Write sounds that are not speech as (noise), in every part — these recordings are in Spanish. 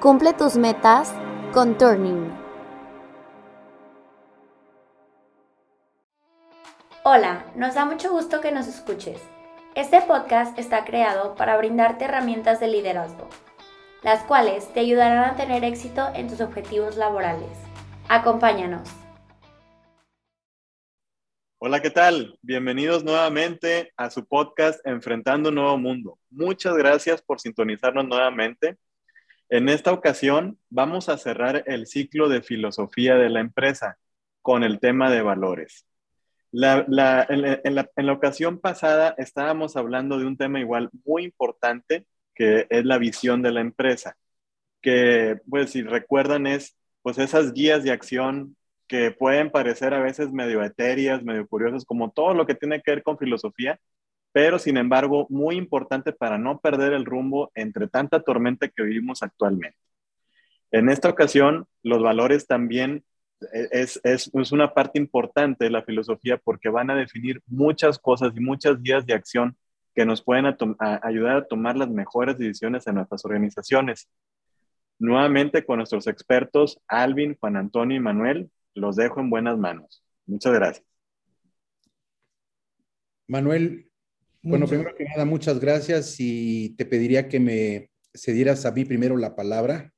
Cumple tus metas con Turning. Hola, nos da mucho gusto que nos escuches. Este podcast está creado para brindarte herramientas de liderazgo, las cuales te ayudarán a tener éxito en tus objetivos laborales. Acompáñanos. Hola, ¿qué tal? Bienvenidos nuevamente a su podcast Enfrentando un Nuevo Mundo. Muchas gracias por sintonizarnos nuevamente. En esta ocasión vamos a cerrar el ciclo de filosofía de la empresa con el tema de valores. en, la, ocasión pasada estábamos hablando de un tema igual muy importante que es la visión de la empresa, que pues si recuerdan es pues esas guías de acción que pueden parecer a veces medio etéreas, medio curiosas, como todo lo que tiene que ver con filosofía, pero sin embargo muy importante para no perder el rumbo entre tanta tormenta que vivimos actualmente. En esta ocasión, los valores también e-, es, es, es, una parte importante de la filosofía porque van a definir muchas cosas y muchas guías de acción que nos pueden ayudar a tomar las mejores decisiones en nuestras organizaciones. Nuevamente con nuestros expertos, Alvin, Juan Antonio y Manuel, los dejo en buenas manos. Muchas gracias. Manuel, bueno, primero que nada, muchas gracias y te pediría que me cedieras a mí primero la palabra.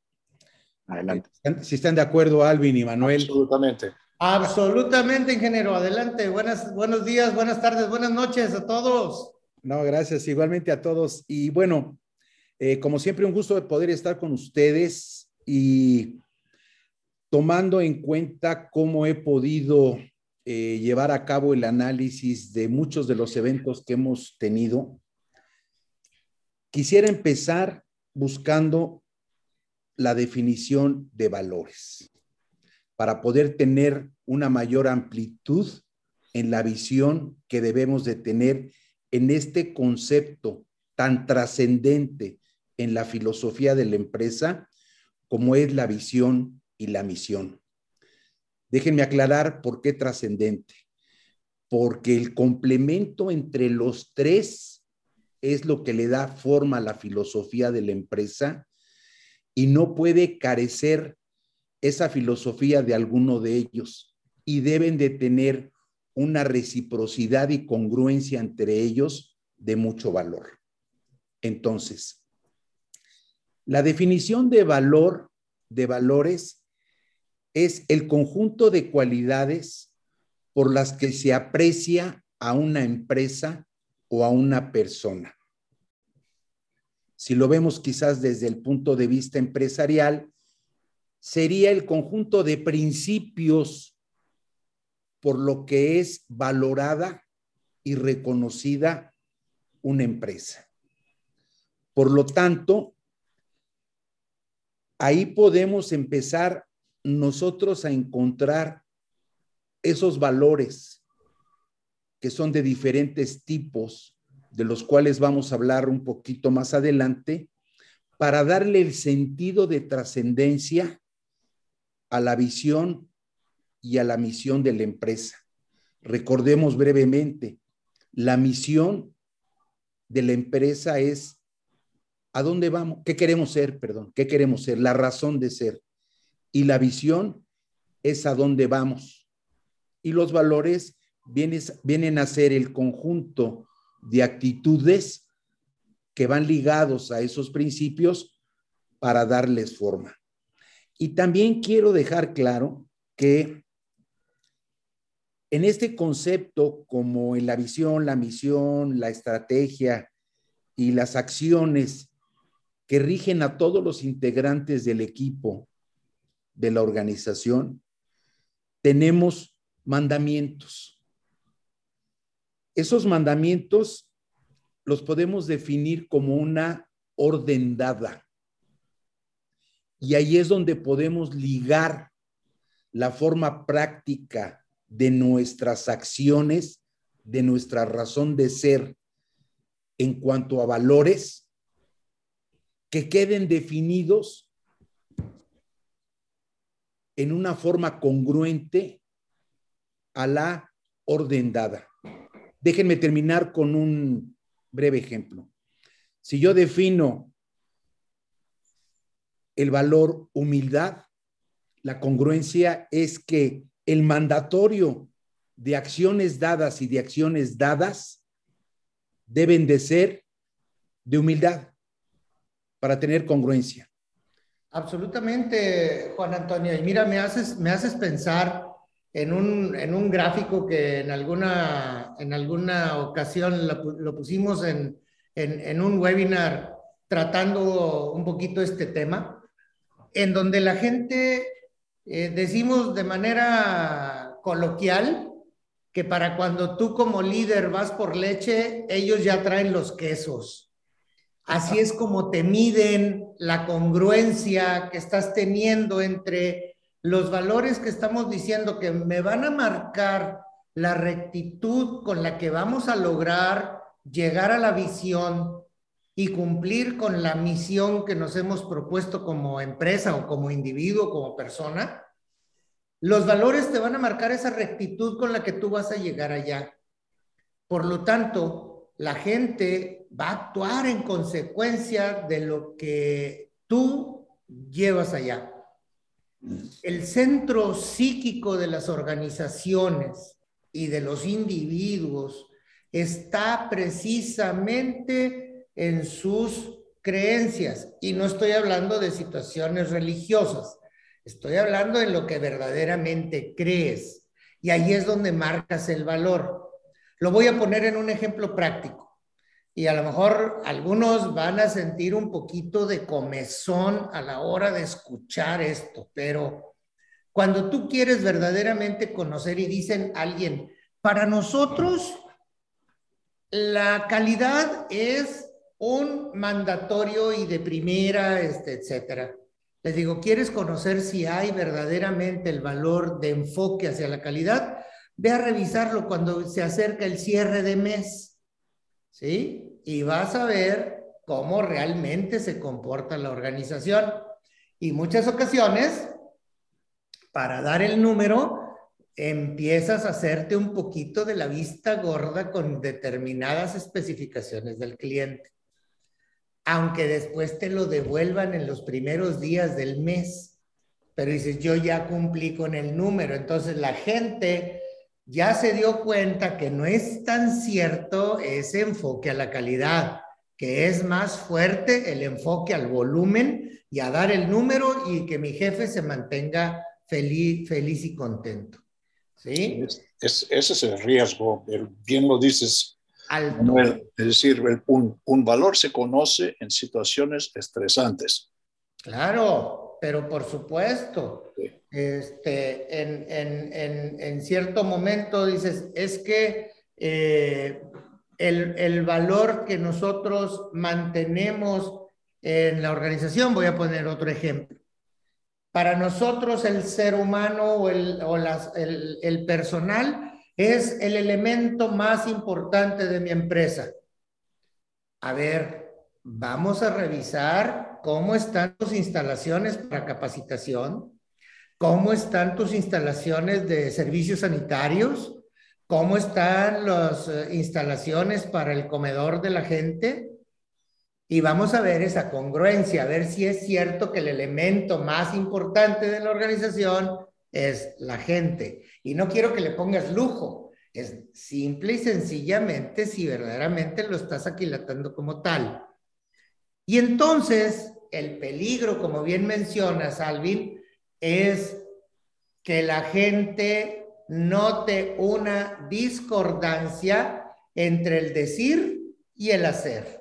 Adelante. Si están de acuerdo, Alvin y Manuel. Absolutamente. Absolutamente, ingeniero. Adelante. Buenas, buenos días, buenas tardes, buenas noches a todos. No, gracias. Igualmente a todos. Y bueno, eh, como siempre, un gusto de poder estar con ustedes y tomando en cuenta cómo he podido eh, llevar a cabo el análisis de muchos de los eventos que hemos tenido, quisiera empezar buscando la definición de valores para poder tener una mayor amplitud en la visión que debemos de tener en este concepto tan trascendente en la filosofía de la empresa como es la visión y la misión. Déjenme aclarar por qué trascendente. Porque el complemento entre los tres es lo que le da forma a la filosofía de la empresa y no puede carecer esa filosofía de alguno de ellos y deben de tener una reciprocidad y congruencia entre ellos de mucho valor. Entonces, la definición de valor, de valores, es el conjunto de cualidades por las que se aprecia a una empresa o a una persona. Si lo vemos quizás desde el punto de vista empresarial, sería el conjunto de principios por lo que es valorada y reconocida una empresa. Por lo tanto, ahí podemos empezar nosotros a encontrar esos valores que son de diferentes tipos, de los cuales vamos a hablar un poquito más adelante, para darle el sentido de trascendencia a la visión y a la misión de la empresa. Recordemos brevemente, la misión de la empresa es a dónde vamos, qué queremos ser, perdón, qué queremos ser, la razón de ser y la visión es a dónde vamos. Y los valores vienen, a ser el conjunto de actitudes que van ligados a esos principios para darles forma. Y también quiero dejar claro que en este concepto, como en la visión, la misión, la estrategia y las acciones que rigen a todos los integrantes del equipo de la organización, tenemos mandamientos. Esos mandamientos los podemos definir como una orden dada. Y ahí es donde podemos ligar la forma práctica de nuestras acciones, de nuestra razón de ser en cuanto a valores, que queden definidos en una forma congruente a la orden dada. Déjenme terminar con un breve ejemplo. Si yo defino el valor humildad. La congruencia es que el mandatorio de acciones dadas y de acciones dadas deben de ser de humildad para tener congruencia. Absolutamente, Juan Antonio. Y mira, me haces, me haces pensar en un, en un gráfico que en alguna, en alguna ocasión lo, pusimos en, en, un webinar tratando un poquito este tema, en donde la gente eh, decimos de manera coloquial que para cuando tú como líder vas por leche, ellos ya traen los quesos. Así es como te miden la congruencia que estás teniendo entre los valores que estamos diciendo que me van a marcar la rectitud con la que vamos a lograr llegar a la visión y cumplir con la misión que nos hemos propuesto como empresa o como individuo, como persona, los valores te van a marcar esa rectitud con la que tú vas a llegar allá. Por lo tanto, la gente va a actuar en consecuencia de lo que tú llevas allá. El centro psíquico de las organizaciones y de los individuos está precisamente en sus creencias. Y no estoy hablando de situaciones religiosas, estoy hablando de lo que verdaderamente crees. Y ahí es donde marcas el valor. Lo voy a poner en un ejemplo práctico y a lo mejor algunos van a sentir un poquito de comezón a la hora de escuchar esto, pero cuando tú quieres verdaderamente conocer y dicen alguien, para nosotros la calidad es un mandatorio y de primera, este, etcétera. Les digo, ¿quieres conocer si hay verdaderamente el valor de enfoque hacia la calidad? Ve a revisarlo cuando se acerca el cierre de mes ¿sí? Y vas a ver cómo realmente se comporta la organización. Y muchas ocasiones, para dar el número, empiezas a hacerte un poquito de la vista gorda con determinadas especificaciones del cliente. Aunque después te lo devuelvan en los primeros días del mes. Pero dices, yo ya cumplí con el número. Entonces la gente ya se dio cuenta que no es tan cierto ese enfoque a la calidad, que es más fuerte el enfoque al volumen y a dar el número y que mi jefe se mantenga feliz, feliz y contento. ¿Sí? Es, ese es el riesgo, bien lo dices. es decir, un, un valor se conoce en situaciones estresantes. Claro, pero por supuesto. Sí este, en, en, en, en cierto momento dices, es que eh, el, el, valor que nosotros mantenemos en la organización, voy a poner otro ejemplo. Para nosotros el ser humano o, el, o las, el, el personal es el elemento más importante de mi empresa. A ver, vamos a revisar cómo están tus instalaciones para capacitación, cómo están tus instalaciones de servicios sanitarios, cómo están las eh, instalaciones para el comedor de la gente. Y vamos a ver esa congruencia, a ver si es cierto que el elemento más importante de la organización es la gente. Y no quiero que le pongas lujo, es simple y sencillamente si verdaderamente lo estás aquilatando como tal. Y entonces, el peligro, como bien mencionas, Alvin, es que la gente note una discordancia entre el decir y el hacer.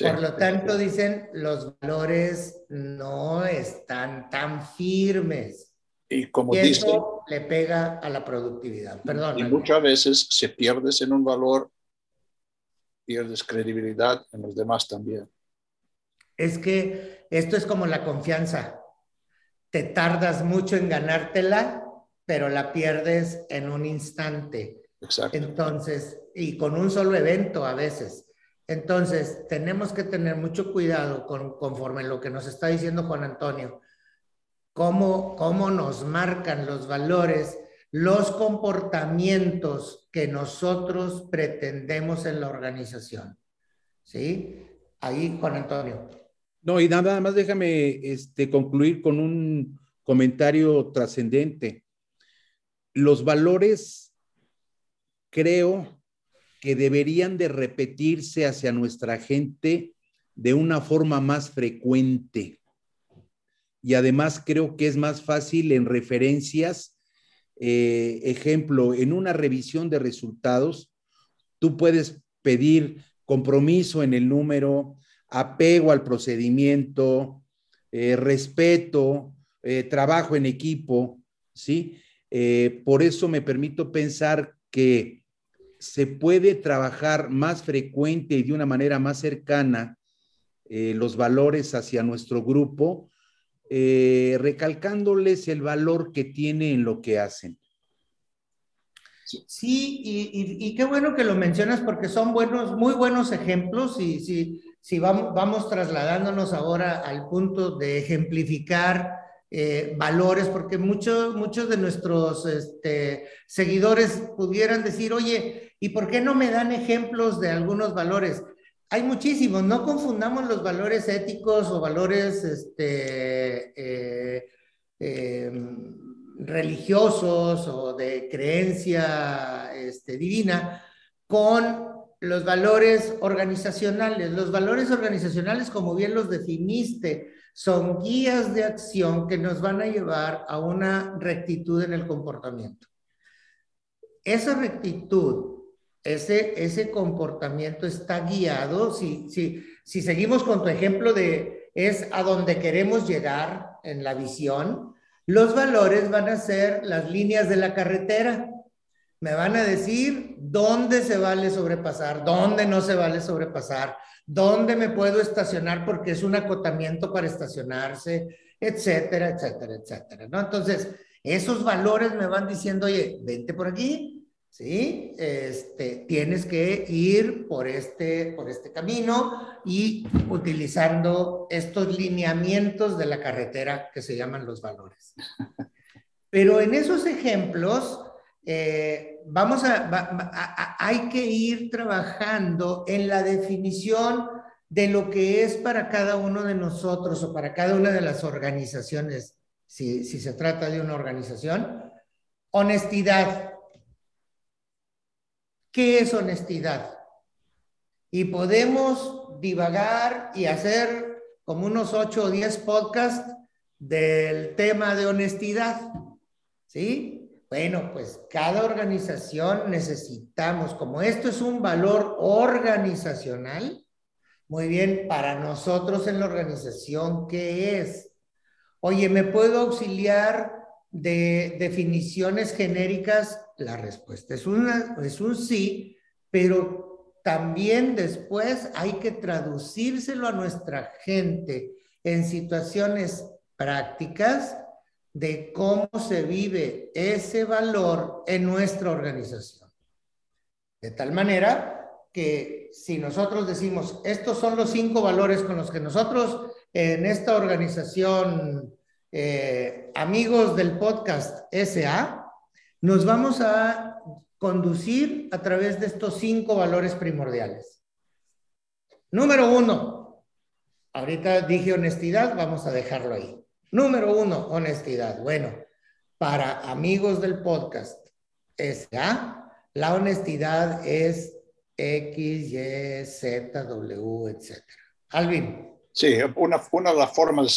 Por lo tanto, dicen, los valores no están tan firmes. Y como y eso le pega a la productividad. Perdón. Y muchas veces se pierdes en un valor, pierdes credibilidad en los demás también. Es que esto es como la confianza te tardas mucho en ganártela, pero la pierdes en un instante. Exacto. Entonces, y con un solo evento a veces. Entonces, tenemos que tener mucho cuidado con, conforme lo que nos está diciendo Juan Antonio, cómo, cómo nos marcan los valores, los comportamientos que nosotros pretendemos en la organización. ¿Sí? Ahí, Juan Antonio. No, y nada más déjame este, concluir con un comentario trascendente. Los valores creo que deberían de repetirse hacia nuestra gente de una forma más frecuente. Y además creo que es más fácil en referencias. Eh, ejemplo, en una revisión de resultados, tú puedes pedir compromiso en el número, apego al procedimiento, eh, respeto, eh, trabajo en equipo, ¿sí? Eh, por eso me permito pensar que se puede trabajar más frecuente y de una manera más cercana los valores hacia nuestro grupo, recalcándoles el valor que tiene en lo que hacen. Sí, y, qué bueno que lo mencionas porque son buenos, muy buenos ejemplos y si, si vamos, trasladándonos ahora al punto de ejemplificar eh, valores, porque muchos, muchos de nuestros este, seguidores pudieran decir, oye, ¿y por qué no me dan ejemplos de algunos valores? Hay muchísimos, no confundamos los valores éticos o valores este, eh, em, religiosos o de creencia este, divina con los valores organizacionales. Los valores organizacionales, como bien los definiste, son guías de acción que nos van a llevar a una rectitud en el comportamiento. Esa rectitud, ese, ese comportamiento está guiado, si, si, si seguimos con tu ejemplo de es a donde queremos llegar en la visión, los valores van a ser las líneas de la carretera. Me van a decir dónde se vale sobrepasar, dónde no se vale sobrepasar, dónde me puedo estacionar porque es un acotamiento para estacionarse, etcétera, etcétera, etcétera, ¿no? Entonces, esos valores me van diciendo, oye, vente por aquí, ¿sí? Este, tienes que ir por este, por este camino y utilizando estos lineamientos de la carretera que se llaman los valores. (laughs) Pero en esos ejemplos, eh, vamos a, hay que ir trabajando en la definición de lo que es para cada uno de nosotros o para cada una de las organizaciones, si, si se trata de una organización, honestidad. ¿Qué es honestidad? Y podemos divagar y hacer como unos 8 o 10 podcasts del tema de honestidad, ¿sí? Bueno, pues cada organización necesitamos, como esto es un valor organizacional, muy bien, para nosotros en la organización, ¿qué es? Oye, ¿me puedo auxiliar de definiciones genéricas? La respuesta es, es un sí, pero también después hay que traducírselo a nuestra gente en situaciones prácticas de cómo se vive ese valor en nuestra organización. De tal manera que si nosotros decimos, estos son los cinco valores con los que nosotros en esta organización, eh, amigos del podcast SA, nos vamos a conducir a través de estos cinco valores primordiales. Número uno, ahorita dije honestidad, vamos a dejarlo ahí. Número uno, honestidad. Bueno, para amigos del podcast, SA, la honestidad es X, Y, Z, W, etc. Alvin. Sí, una, una de las formas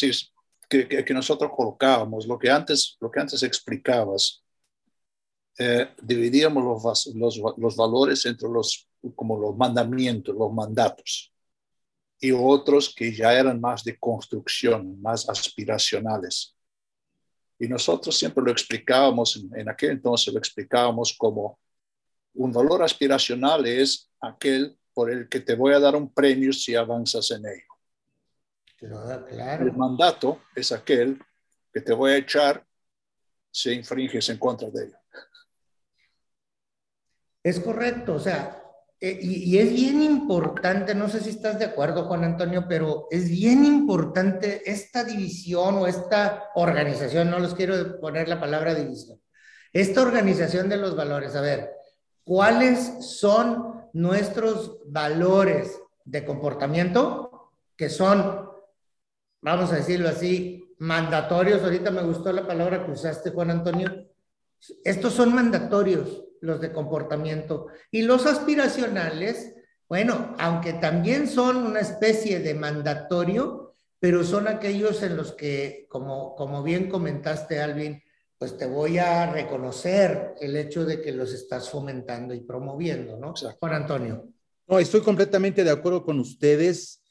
que, que, nosotros colocábamos, lo que antes, lo que antes explicabas, eh, dividíamos los, los, los valores entre los, como los mandamientos, los mandatos y otros que ya eran más de construcción, más aspiracionales. Y nosotros siempre lo explicábamos, en aquel entonces lo explicábamos como un valor aspiracional es aquel por el que te voy a dar un premio si avanzas en ello. Claro, El mandato es aquel que te voy a echar si infringes en contra de ello. Es correcto, o sea, eh, y, es bien importante, no sé si estás de acuerdo, Juan Antonio, pero es bien importante esta división o esta organización, no les quiero poner la palabra división, esta organización de los valores. A ver, ¿cuáles son nuestros valores de comportamiento? Que son vamos a decirlo así, mandatorios, ahorita me gustó la palabra que usaste, Juan Antonio, estos son mandatorios, los de comportamiento, y los aspiracionales, bueno, aunque también son una especie de mandatorio, pero son aquellos en los que, como, como bien comentaste, Alvin, pues te voy a reconocer el hecho de que los estás fomentando y promoviendo, ¿no? Juan Antonio. No, estoy completamente de acuerdo con ustedes.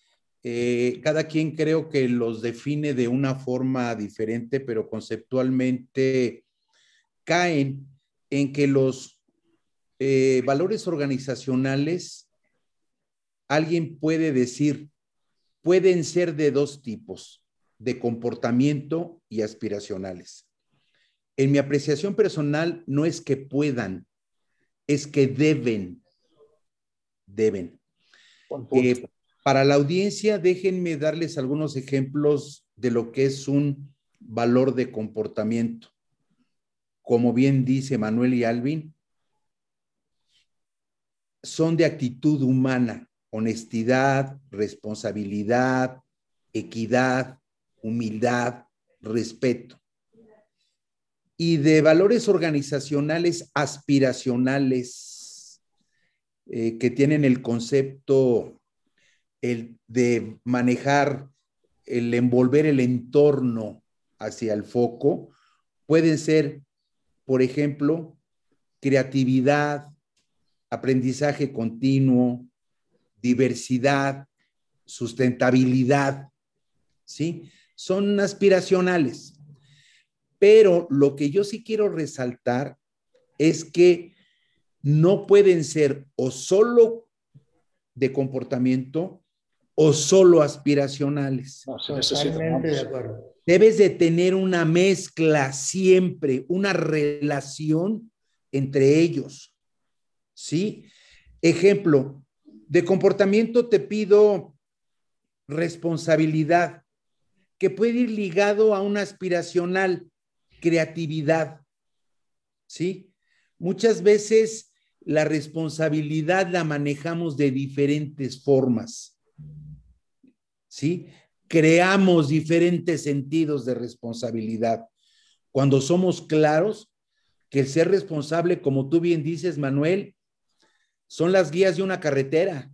Eh, cada quien creo que los define de una forma diferente, pero conceptualmente caen en que los eh, valores organizacionales, alguien puede decir, pueden ser de dos tipos, de comportamiento y aspiracionales. En mi apreciación personal no es que puedan, es que deben, deben. Eh, para la audiencia, déjenme darles algunos ejemplos de lo que es un valor de comportamiento. Como bien dice Manuel y Alvin, son de actitud humana, honestidad, responsabilidad, equidad, humildad, respeto. Y de valores organizacionales aspiracionales eh, que tienen el concepto el de manejar, el envolver el entorno hacia el foco, pueden ser, por ejemplo, creatividad, aprendizaje continuo, diversidad, sustentabilidad, ¿sí? Son aspiracionales. Pero lo que yo sí quiero resaltar es que no pueden ser o solo de comportamiento o solo aspiracionales. Totalmente de acuerdo. Debes de tener una mezcla siempre, una relación entre ellos. ¿Sí? Ejemplo, de comportamiento te pido responsabilidad, que puede ir ligado a una aspiracional, creatividad. ¿Sí? Muchas veces la responsabilidad la manejamos de diferentes formas. ¿sí? Creamos diferentes sentidos de responsabilidad. Cuando somos claros que el ser responsable, como tú bien dices, Manuel, son las guías de una carretera.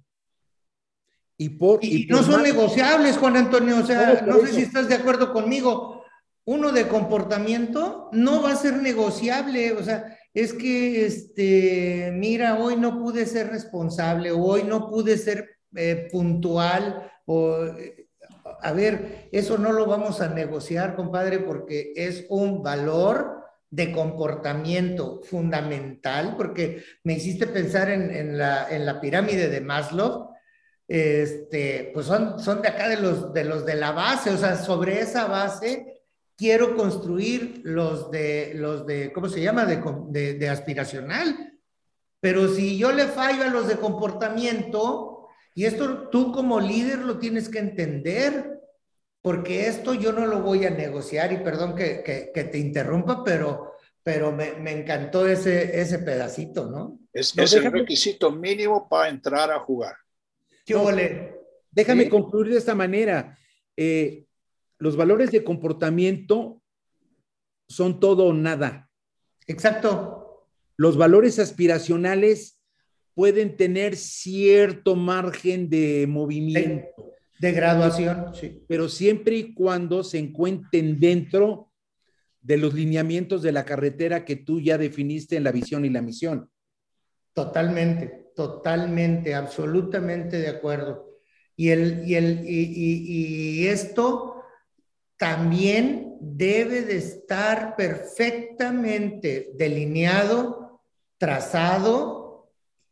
Y, por, y, no son negociables, Juan Antonio. O sea, no, sé si estás de acuerdo conmigo. Uno de comportamiento no va a ser negociable. O sea, es que, este, mira, hoy no pude ser responsable, hoy no pude ser eh, puntual, o, a ver, eso no lo vamos a negociar, compadre, porque es un valor de comportamiento fundamental, porque me hiciste pensar en, la, en la, pirámide de Maslow, este, pues son, son de acá de los, de los de la base, o sea, sobre esa base quiero construir los de, los de ¿cómo se llama?, de, de, de aspiracional. Pero si yo le fallo a los de comportamiento, y esto tú como líder lo tienes que entender, porque esto yo no lo voy a negociar y perdón que, que, te interrumpa, pero, pero me, me, encantó ese, ese pedacito, ¿no? Es, es el requisito mínimo para entrar a jugar. ¿Qué Déjame concluir de esta manera. Eh, los valores de comportamiento son todo o nada. Exacto. Los valores aspiracionales pueden tener cierto margen de movimiento. De, graduación, sí. Pero siempre y cuando se encuentren dentro de los lineamientos de la carretera que tú ya definiste en la visión y la misión. Totalmente, totalmente, absolutamente de acuerdo. Y, el, y, el, y, y esto también debe de estar perfectamente delineado, trazado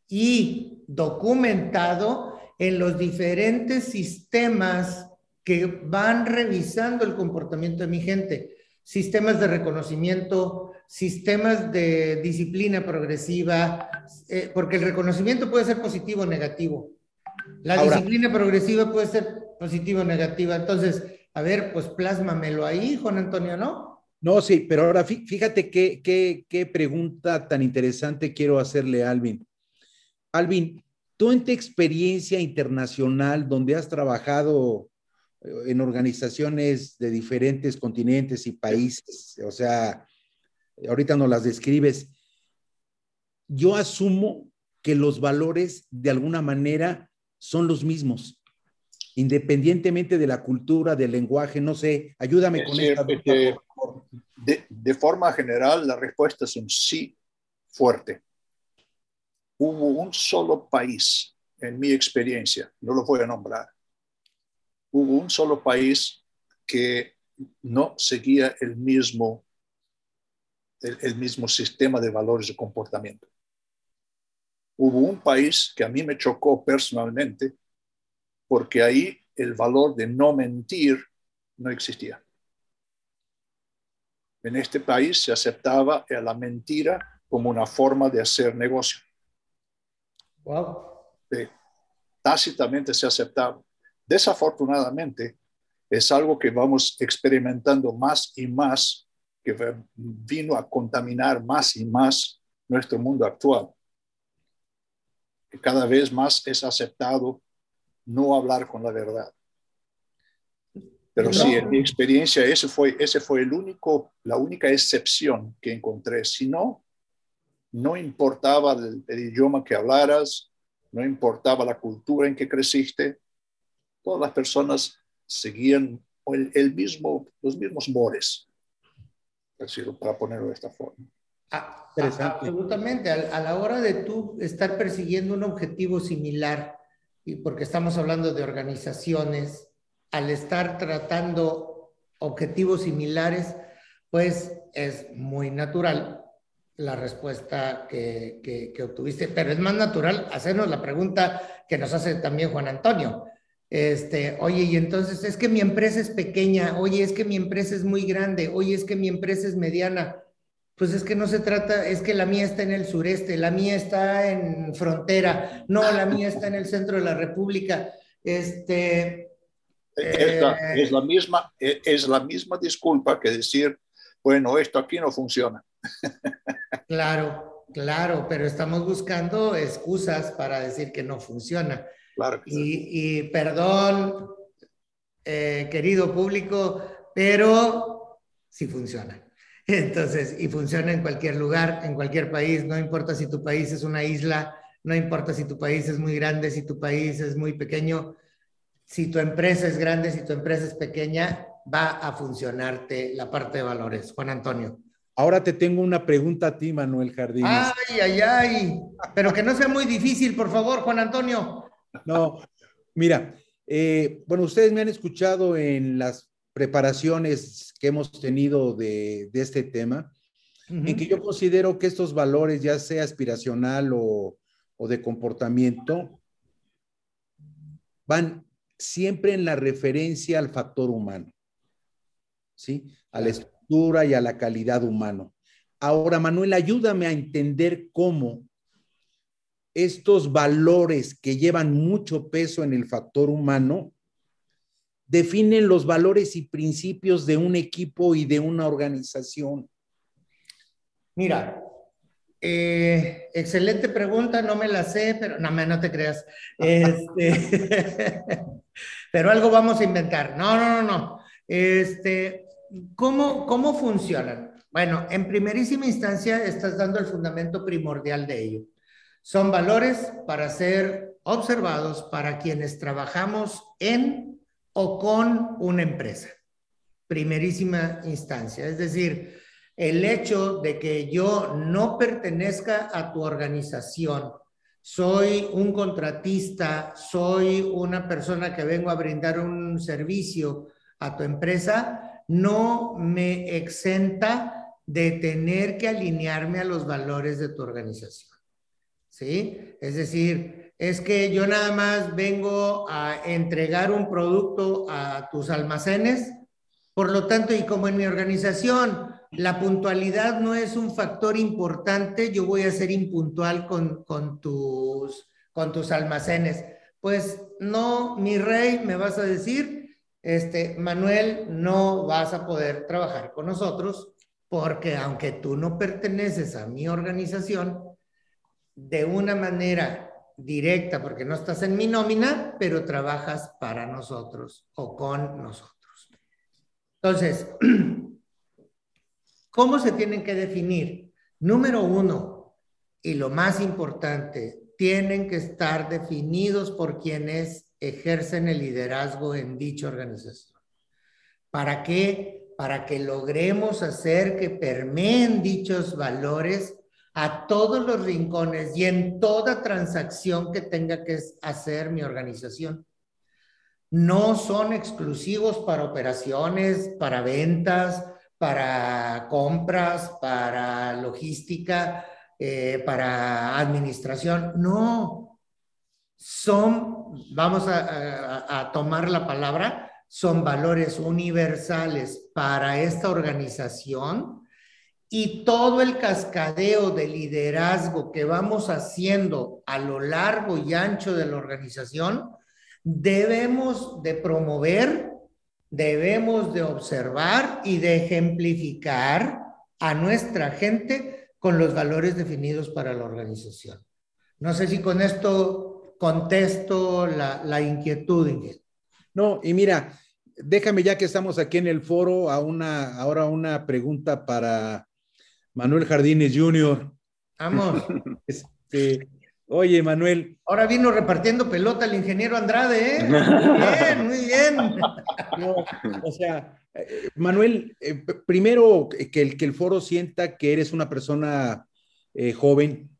y documentado en los diferentes sistemas que van revisando el comportamiento de mi gente. Sistemas de reconocimiento, sistemas de disciplina progresiva, eh, porque el reconocimiento puede ser positivo o negativo. La disciplina progresiva puede ser positiva o negativa. Entonces, a ver, pues plásmamelo ahí, Juan Antonio, ¿no? No, sí, pero ahora fíjate qué, qué, qué pregunta tan interesante quiero hacerle a Alvin. Alvin, tú en tu experiencia internacional, donde has trabajado en organizaciones de diferentes continentes y países, o sea, ahorita nos las describes. Yo asumo que los valores de alguna manera son los mismos, independientemente de la cultura, del lenguaje, no sé, ayúdame con esta. de, de forma general, la respuesta es un sí fuerte. Hubo un solo país, en mi experiencia, no lo voy a nombrar, hubo un solo país que no seguía el mismo, el, mismo sistema de valores de comportamiento. Hubo un país que a mí me chocó personalmente porque ahí el valor de no mentir no existía. En este país se aceptaba la mentira como una forma de hacer negocio. Wow. tácitamente se aceptaba. Desafortunadamente, es algo que vamos experimentando más y más, que vino a contaminar más y más nuestro mundo actual. Que cada vez más es aceptado no hablar con la verdad. Pero sí, en mi experiencia, ese fue, ese fue el único, la única excepción que encontré. Si no, no importaba el idioma que hablaras, no importaba la cultura en que creciste, todas las personas seguían el, mismo, los mismos mores, para ponerlo de esta forma. Ah, absolutamente. A, la hora de tú estar persiguiendo un objetivo similar, y porque estamos hablando de organizaciones, al estar tratando objetivos similares, pues es muy natural la respuesta que, que, obtuviste, pero es más natural hacernos la pregunta que nos hace también Juan Antonio. Este, oye, y entonces es que mi empresa es pequeña, oye, es que mi empresa es muy grande, oye, es que mi empresa es mediana. Pues es que no se trata, es que la mía está en el sureste, la mía está en frontera, no, la mía está en el centro de la República. Este, es, es la misma, es la misma disculpa que decir, bueno, esto aquí no funciona. (laughs) Claro, claro, pero estamos buscando excusas para decir que no funciona. Claro. y, perdón, eh, querido público, pero sí funciona. (laughs) Entonces, y funciona en cualquier lugar, en cualquier país, no importa si tu país es una isla, no importa si tu país es muy grande, si tu país es muy pequeño, si tu empresa es grande, si tu empresa es pequeña, va a funcionarte la parte de valores. Juan Antonio. Ahora te tengo una pregunta a ti, Manuel Jardín. Ay, ay, ay. Pero que no sea muy difícil, por favor, Juan Antonio. No, mira, eh, bueno, ustedes me han escuchado en las preparaciones que hemos tenido de, este tema, en que yo considero que estos valores, ya sea aspiracional o, de comportamiento, van siempre en la referencia al factor humano, ¿sí? A estructura y a la calidad humano. Ahora, Manuel, ayúdame a entender cómo estos valores que llevan mucho peso en el factor humano definen los valores y principios de un equipo y de una organización? Mira, eh, excelente pregunta, no me la sé, pero no, no te creas. Este, (laughs) pero algo vamos a inventar. No, no, no, no. Este, ¿cómo, ¿Cómo funcionan? Bueno, en primerísima instancia estás dando el fundamento primordial de ello. Son valores para ser observados para quienes trabajamos en o con una empresa. Primerísima instancia. Es decir, el hecho de que yo no pertenezca a tu organización, soy un contratista, soy una persona que vengo a brindar un servicio a tu empresa, no me exenta de tener que alinearme a los valores de tu organización. ¿sí? Es decir, es que yo nada más vengo a entregar un producto a tus almacenes, por lo tanto, y como en mi organización la puntualidad no es un factor importante, yo voy a ser impuntual con, con, tus, con tus almacenes. Pues no, mi rey, me vas a decir, este, Manuel, no vas a poder trabajar con nosotros porque aunque tú no perteneces a mi organización, de una manera directa porque no estás en mi nómina, pero trabajas para nosotros o con nosotros. Entonces, (clears throat) ¿cómo se tienen que definir? Número uno, y lo más importante, tienen que estar definidos por quienes ejercen el liderazgo en dicha organización. ¿Para qué? Para que logremos hacer que permeen dichos valores a todos los rincones y en toda transacción que tenga que hacer mi organización. No son exclusivos para operaciones, para ventas, para compras, para logística, eh, para administración. No, son, vamos a, tomar la palabra, son valores universales para esta organización y todo el cascadeo de liderazgo que vamos haciendo a lo largo y ancho de la organización, debemos de promover, debemos de observar y de ejemplificar a nuestra gente con los valores definidos para la organización. No sé si con esto contesto la, inquietud, No, y mira, déjame ya que estamos aquí en el foro, a una, ahora una pregunta para Manuel Jardines Jr. Vamos. (laughs) Este, oye, Manuel. Ahora vino repartiendo pelota el ingeniero Andrade, ¿eh? (laughs) Muy bien, muy bien. o sea, eh, Manuel, eh, primero que el, que el foro sienta que eres una persona eh, joven,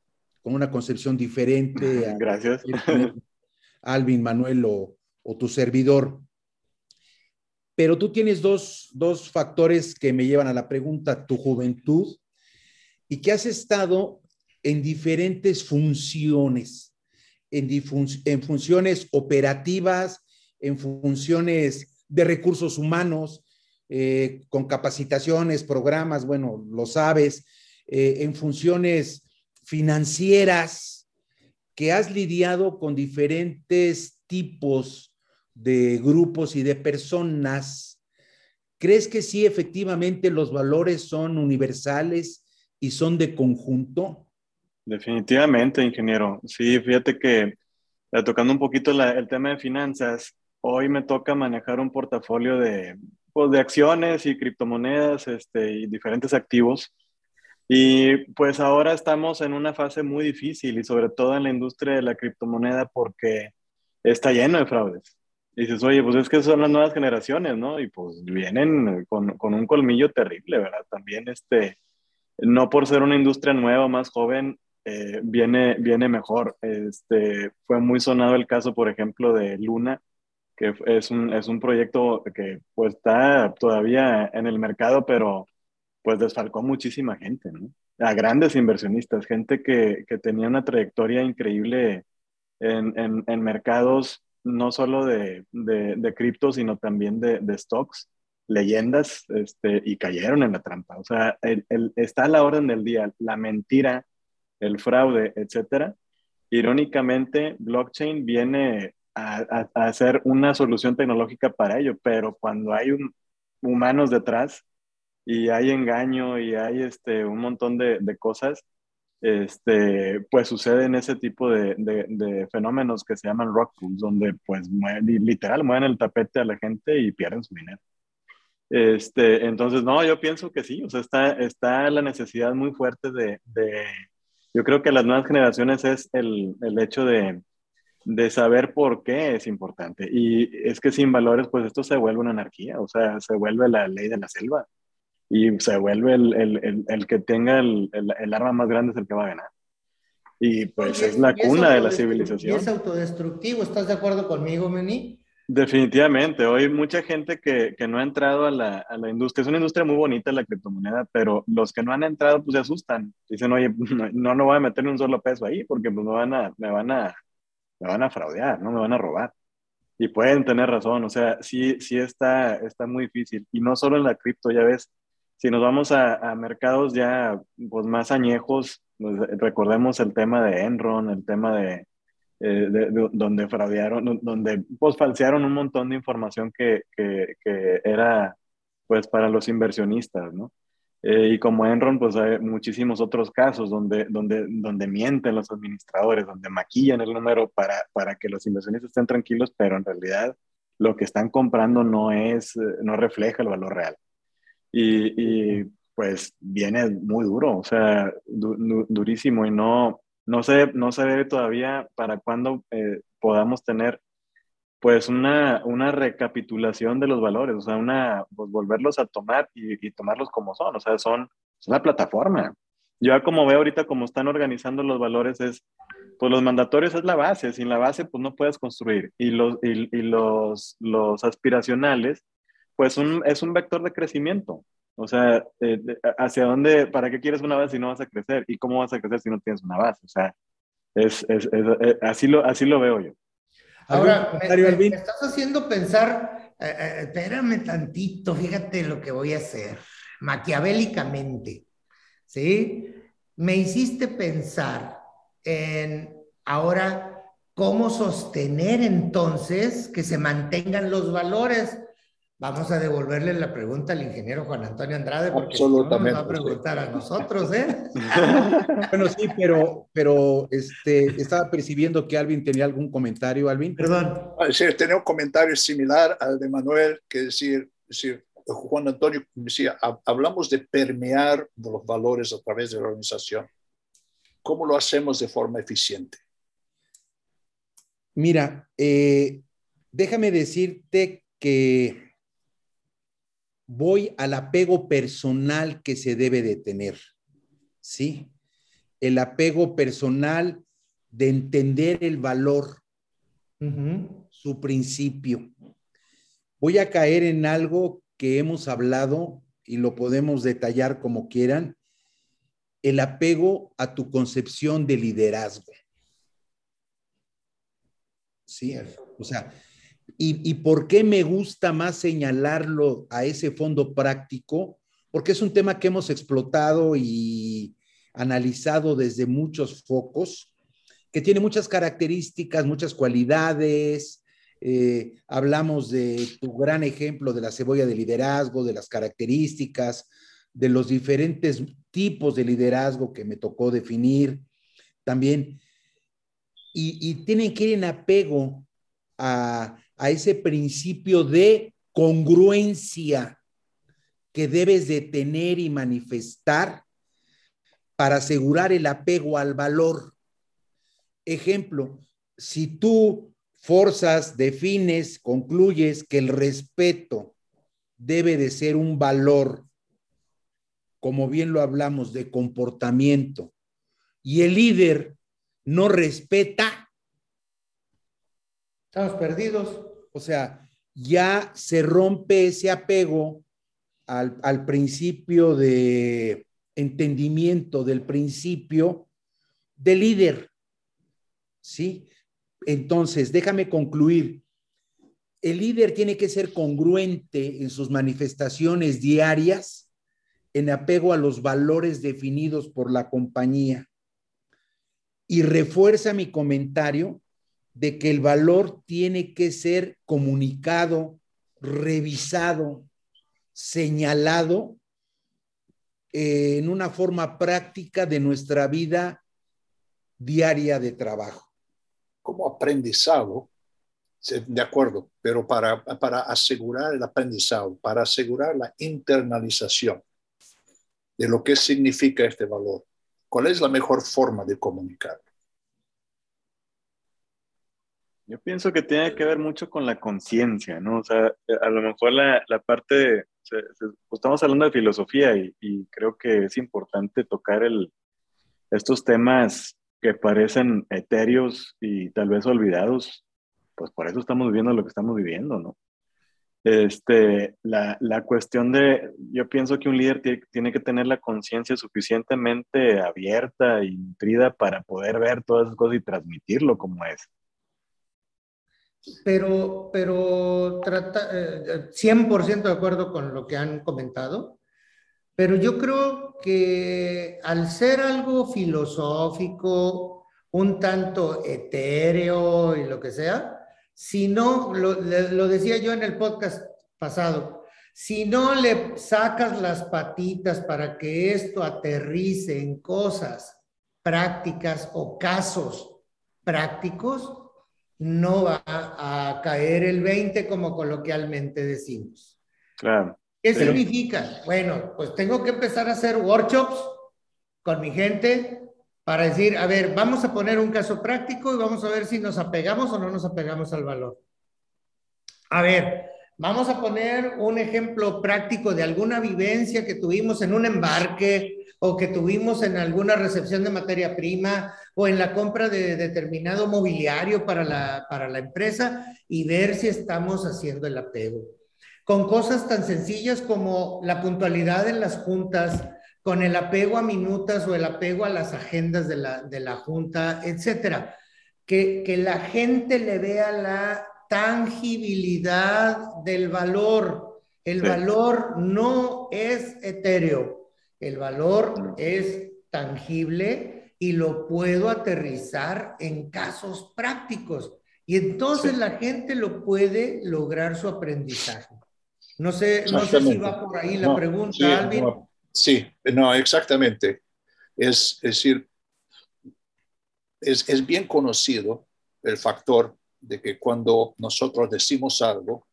con una concepción diferente. (laughs) A, Gracias. Alvin, Manuel o, tu servidor. Pero tú tienes dos, dos factores que me llevan a la pregunta, tu juventud y que has estado en diferentes funciones, en, en funciones operativas, en funciones de recursos humanos, eh, con capacitaciones, programas, bueno, lo sabes, eh, en funciones financieras, que has lidiado con diferentes tipos de grupos y de personas. ¿Crees que sí, efectivamente, los valores son universales y son de conjunto? Definitivamente, ingeniero. Sí, fíjate que eh, tocando un poquito el tema de finanzas, hoy me toca manejar un portafolio de pues, de acciones y criptomonedas este, y diferentes activos. Y pues ahora estamos en una fase muy difícil y sobre todo en la industria de la criptomoneda porque está lleno de fraudes. Y dices, oye, pues es que son las nuevas generaciones, ¿no? Y pues vienen con, con un colmillo terrible, ¿verdad? También, este, no por ser una industria nueva, más joven, eh, viene, viene mejor. Este, fue muy sonado el caso, por ejemplo, de Luna, que es un, es un proyecto que pues está todavía en el mercado, pero pues desfalcó muchísima gente, ¿no? A grandes inversionistas, gente que, que tenía una trayectoria increíble en, en, mercados no solo de, de, cripto, sino también de, de, stocks, leyendas, este, y cayeron en la trampa. O sea, el, está a la orden del día la mentira, el fraude, etcétera. Irónicamente, blockchain viene a, hacer una solución tecnológica para ello, pero cuando hay humanos detrás y hay engaño y hay este, un montón de, cosas, este, pues suceden ese tipo de, de, fenómenos que se llaman rock pools, donde pues literal mueven el tapete a la gente y pierden su dinero. Este, entonces, no, yo pienso que sí, o sea, está, está la necesidad muy fuerte de, de yo creo que las nuevas generaciones es el, el hecho de, de saber por qué es importante. Y es que sin valores, pues esto se vuelve una anarquía, o sea, se vuelve la ley de la selva y se vuelve el, el, el, que tenga el, arma más grande es el que va a ganar. Y pues es, la cuna de la civilización. Y es autodestructivo, ¿estás de acuerdo conmigo, Meni? Definitivamente, hoy mucha gente que, que no ha entrado a la, a la, industria, es una industria muy bonita la criptomoneda, pero los que no han entrado pues se asustan, dicen, oye, no, no voy a meter un solo peso ahí porque pues me van a, me van a, me van a fraudear, no me van a robar. Y pueden tener razón, o sea, sí, sí está, está muy difícil. Y no solo en la cripto, ya ves, si nos vamos a, mercados ya pues, más añejos, pues, recordemos el tema de Enron, el tema de, eh, donde fraudearon, donde pues falsearon un montón de información que, que, era pues para los inversionistas, ¿no? Eh, y como Enron, pues hay muchísimos otros casos donde, donde, donde mienten los administradores, donde maquillan el número para, para que los inversionistas estén tranquilos, pero en realidad lo que están comprando no es, no refleja el valor real. Y, y pues viene muy duro, o sea, durísimo y no, no se, no se ve todavía para cuándo eh, podamos tener pues una, una recapitulación de los valores, o sea, una, pues volverlos a tomar y, tomarlos como son, o sea, son, una plataforma. Yo como veo ahorita cómo están organizando los valores es, pues los mandatorios es la base, sin la base pues no puedes construir y los, y, los, los aspiracionales pues un, es un vector de crecimiento. O sea, eh, ¿hacia dónde, para qué quieres una base si no vas a crecer? ¿Y cómo vas a crecer si no tienes una base? O sea, es, es, eh, así, lo, así lo veo yo. Ahora, me, estás haciendo pensar, eh, eh, espérame tantito, fíjate lo que voy a hacer, maquiavélicamente, ¿sí? Me hiciste pensar en ahora cómo sostener entonces que se mantengan los valores Vamos a devolverle la pregunta al ingeniero Juan Antonio Andrade porque no nos va a preguntar a nosotros, ¿eh? (laughs) bueno, sí, pero, pero este, estaba percibiendo que Alvin tenía algún comentario, Alvin. Perdón. Ah, sí, tenía un comentario similar al de Manuel, que decir, decir Juan Antonio decía, hablamos de permear los valores a través de la organización. ¿Cómo lo hacemos de forma eficiente? Mira, eh, déjame decirte que voy al apego personal que se debe de tener, ¿sí? El apego personal de entender el valor, su principio. Voy a caer en algo que hemos hablado y lo podemos detallar como quieran, el apego a tu concepción de liderazgo. Sí, o sea, ¿Y, por qué me gusta más señalarlo a ese fondo práctico? Porque es un tema que hemos explotado y analizado desde muchos focos, que tiene muchas características, muchas cualidades. Eh, hablamos de tu gran ejemplo de la cebolla de liderazgo, de las características, de los diferentes tipos de liderazgo que me tocó definir también. Y, y tienen que ir en apego a, a ese principio de congruencia que debes de tener y manifestar para asegurar el apego al valor. Ejemplo, si tú forzas, defines, concluyes que el respeto debe de ser un valor, como bien lo hablamos, de comportamiento, y el líder no respeta, estamos perdidos. O sea, ya se rompe ese apego al, principio de entendimiento, del principio de líder. ¿Sí? Entonces, déjame concluir. El líder tiene que ser congruente en sus manifestaciones diarias en apego a los valores definidos por la compañía. Y refuerza mi comentario de que el valor tiene que ser comunicado, revisado, señalado eh, en una forma práctica de nuestra vida diaria de trabajo. Como aprendizado, de acuerdo, pero para, para asegurar el aprendizado, para asegurar la internalización de lo que significa este valor, ¿cuál es la mejor forma de comunicarlo? Yo pienso que tiene que ver mucho con la conciencia, ¿no? O sea, a lo mejor la, la parte, de, estamos hablando de filosofía y, y, creo que es importante tocar el, estos temas que parecen etéreos y tal vez olvidados, pues por eso estamos viviendo lo que estamos viviendo, ¿no? Este, la, la cuestión de, yo pienso que un líder tiene que tener la conciencia suficientemente abierta y nutrida para poder ver todas esas cosas y transmitirlo como es pero, pero trata, 100% eh, de acuerdo con lo que han comentado, pero yo creo que al ser algo filosófico, un tanto etéreo y lo que sea, si no, lo, lo decía yo en el podcast pasado, Si no le sacas las patitas para que esto aterrice en cosas prácticas o casos prácticos, no va a caer el 20 como coloquialmente decimos. Claro. ¿Qué significa? Bueno, pues tengo que empezar a hacer workshops con mi gente para decir, a ver, vamos a poner un caso práctico y vamos a ver si nos apegamos o no nos apegamos al valor. A ver, vamos a poner un ejemplo práctico de alguna vivencia que tuvimos en un embarque o que tuvimos en alguna recepción de materia prima o en la compra de determinado mobiliario para la, para la empresa y ver si estamos haciendo el apego. Con cosas tan sencillas como la puntualidad en las juntas, con el apego a minutas o el apego a las agendas de la, de la junta, etcétera. Que, que la gente le vea la tangibilidad del valor. El valor no es etéreo, el valor es tangible y lo puedo aterrizar en casos prácticos. Y entonces la gente lo puede lograr su aprendizaje. No sé, no sé si va por ahí la pregunta, Alvin. Sí, no, exactamente. Es, decir, es, es, bien conocido el factor de que cuando nosotros decimos algo,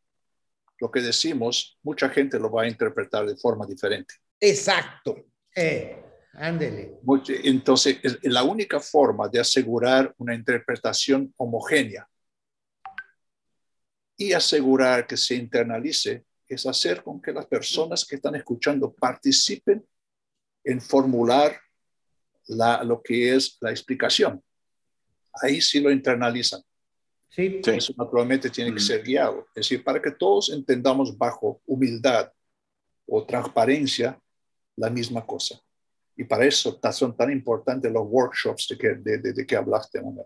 lo que decimos, mucha gente lo va a interpretar de forma diferente. Exacto. Eh, ándele. Entonces, la única forma de asegurar una interpretación homogénea y asegurar que se internalice es hacer con que las personas que están escuchando participen en formular la, lo que es la explicación. Ahí sí lo internalizan. Sí. Eso naturalmente tiene que ser guiado. Es decir, para que todos entendamos bajo humildad o transparencia la misma cosa. Y para eso son tan importantes los workshops de que, de, de, que hablaste, Manuel.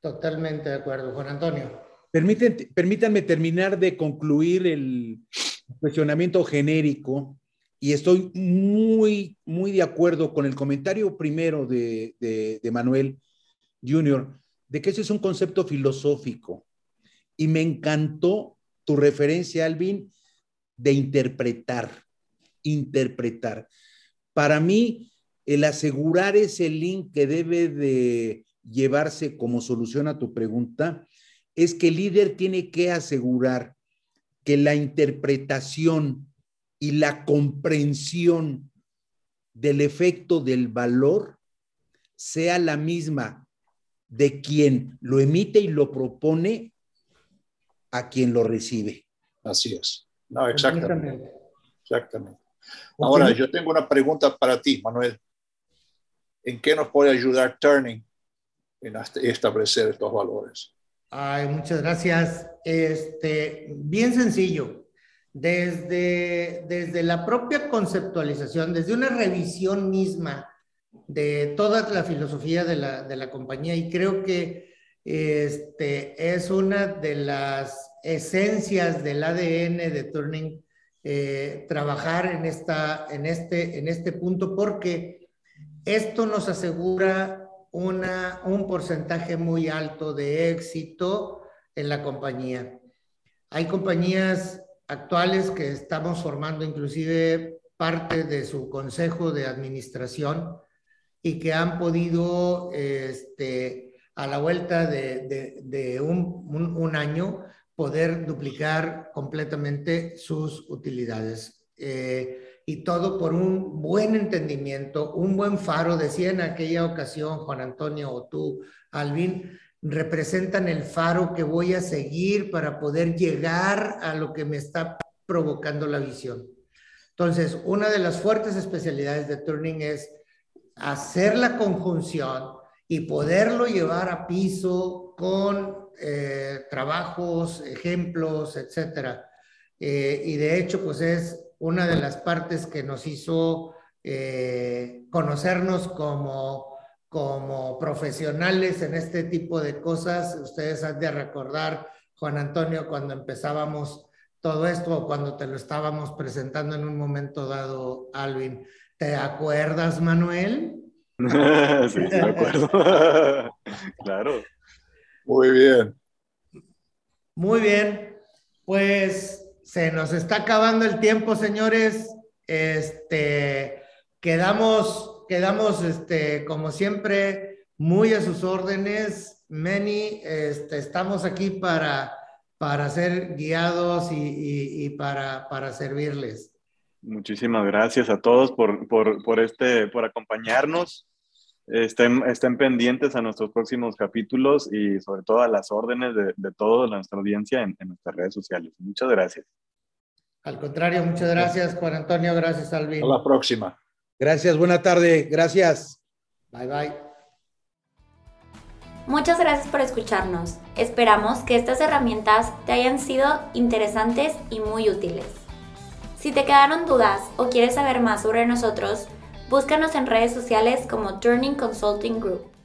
Totalmente de acuerdo, Juan Antonio. permítanme terminar de concluir el, cuestionamiento genérico y estoy muy, muy de acuerdo con el comentario primero de, de, Manuel Junior, de que ese es un concepto filosófico. Y me encantó tu referencia, Alvin, de interpretar, interpretar. Para mí, el asegurar ese link que debe de llevarse como solución a tu pregunta es que el líder tiene que asegurar que la interpretación y la comprensión del efecto del valor sea la misma de quien lo emite y lo propone a quien lo recibe. Así es. No, exactamente. Exactamente. Ahora, yo tengo una pregunta para ti, Manuel. ¿En qué nos puede ayudar Turning en establecer estos valores? Ay, muchas gracias. Este, bien sencillo. Desde, desde la propia conceptualización, desde una revisión misma de toda la filosofía de la, de la compañía, y creo que este, es una de las esencias del ADN de Turning eh, trabajar en, esta, en, este, en este punto, porque esto nos asegura una, un porcentaje muy alto de éxito en la compañía. Hay compañías actuales que estamos formando inclusive parte de su consejo de administración y que han podido, este, a la vuelta de, un, año, poder duplicar completamente sus utilidades. Eh, y todo por un buen entendimiento, un buen faro. Decía en aquella ocasión Juan Antonio o tú, Alvin, representan el faro que voy a seguir para poder llegar a lo que me está provocando la visión. Entonces, una de las fuertes especialidades de Turning es hacer la conjunción y poderlo llevar a piso con eh, trabajos, ejemplos, etcétera. Eh, y de hecho, pues es una de las partes que nos hizo eh, conocernos como, como profesionales en este tipo de cosas. Ustedes han de recordar, Juan Antonio, cuando empezábamos todo esto o cuando te lo estábamos presentando en un momento dado, Alvin. ¿Te acuerdas, Manuel? (laughs) sí, me acuerdo. (laughs) claro. Muy bien. Muy bien. Pues se nos está acabando el tiempo, señores. Este, quedamos, quedamos, este, como siempre, muy a sus órdenes. Many, este, estamos aquí para, para ser guiados y, y, para, para servirles. Muchísimas gracias a todos por, por, por, este, por acompañarnos. Estén, estén pendientes a nuestros próximos capítulos y sobre todo a las órdenes de, de toda nuestra audiencia en, en, nuestras redes sociales. Muchas gracias. Al contrario, muchas gracias Juan Antonio, gracias Alvin. Hasta la próxima. Gracias, buena tarde, gracias. Bye bye. Muchas gracias por escucharnos. Esperamos que estas herramientas te hayan sido interesantes y muy útiles. Si te quedaron dudas o quieres saber más sobre nosotros, Búscanos en redes sociales como Turning Consulting Group.